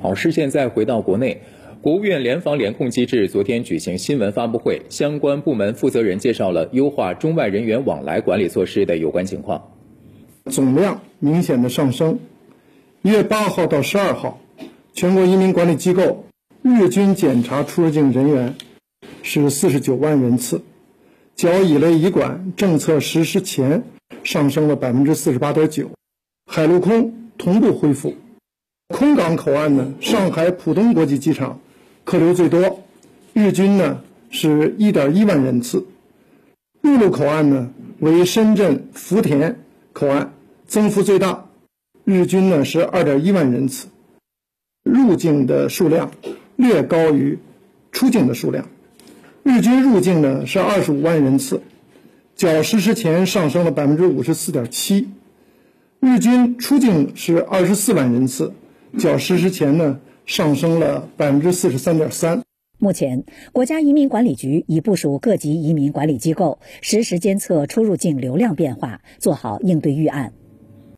好，视线再回到国内，国务院联防联控机制昨天举行新闻发布会，相关部门负责人介绍了优化中外人员往来管理措施的有关情况。总量明显的上升，一月八号到十二号，全国移民管理机构日均检查出入境人员是四十九万人次，较乙类乙管政策实施前上升了百分之四十八点九，海陆空同步恢复。空港口岸呢，上海浦东国际机场客流最多，日均呢是一点一万人次。陆路口岸呢为深圳福田口岸，增幅最大，日均呢是二点一万人次。入境的数量略高于出境的数量，日均入境呢是二十五万人次，较实施前上升了百分之五十四点七。日均出境是二十四万人次。较实施前呢，上升了百分之四十三点三。目前，国家移民管理局已部署各级移民管理机构，实时监测出入境流量变化，做好应对预案。